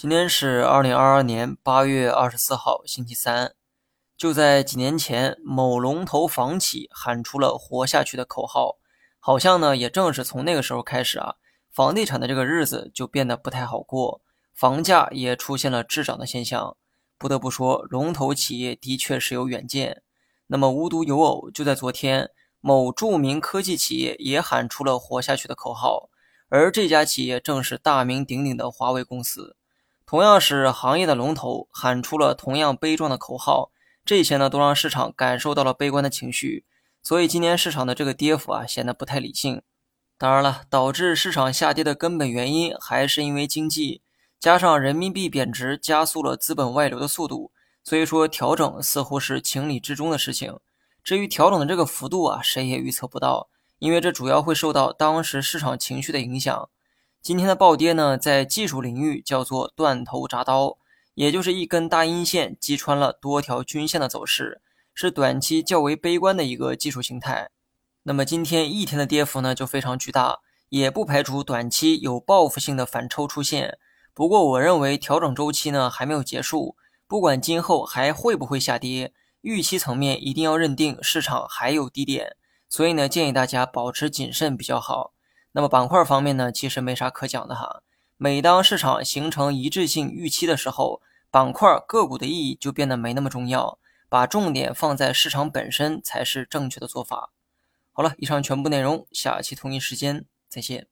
今天是二零二二年八月二十四号，星期三。就在几年前，某龙头房企喊出了“活下去”的口号，好像呢，也正是从那个时候开始啊，房地产的这个日子就变得不太好过，房价也出现了滞涨的现象。不得不说，龙头企业的确是有远见。那么无独有偶，就在昨天，某著名科技企业也喊出了“活下去”的口号，而这家企业正是大名鼎鼎的华为公司。同样是行业的龙头，喊出了同样悲壮的口号，这些呢都让市场感受到了悲观的情绪，所以今年市场的这个跌幅啊显得不太理性。当然了，导致市场下跌的根本原因还是因为经济，加上人民币贬值加速了资本外流的速度，所以说调整似乎是情理之中的事情。至于调整的这个幅度啊，谁也预测不到，因为这主要会受到当时市场情绪的影响。今天的暴跌呢，在技术领域叫做断头铡刀，也就是一根大阴线击穿了多条均线的走势，是短期较为悲观的一个技术形态。那么今天一天的跌幅呢，就非常巨大，也不排除短期有报复性的反抽出现。不过我认为调整周期呢还没有结束，不管今后还会不会下跌，预期层面一定要认定市场还有低点，所以呢建议大家保持谨慎比较好。那么板块方面呢，其实没啥可讲的哈。每当市场形成一致性预期的时候，板块个股的意义就变得没那么重要，把重点放在市场本身才是正确的做法。好了，以上全部内容，下期同一时间再见。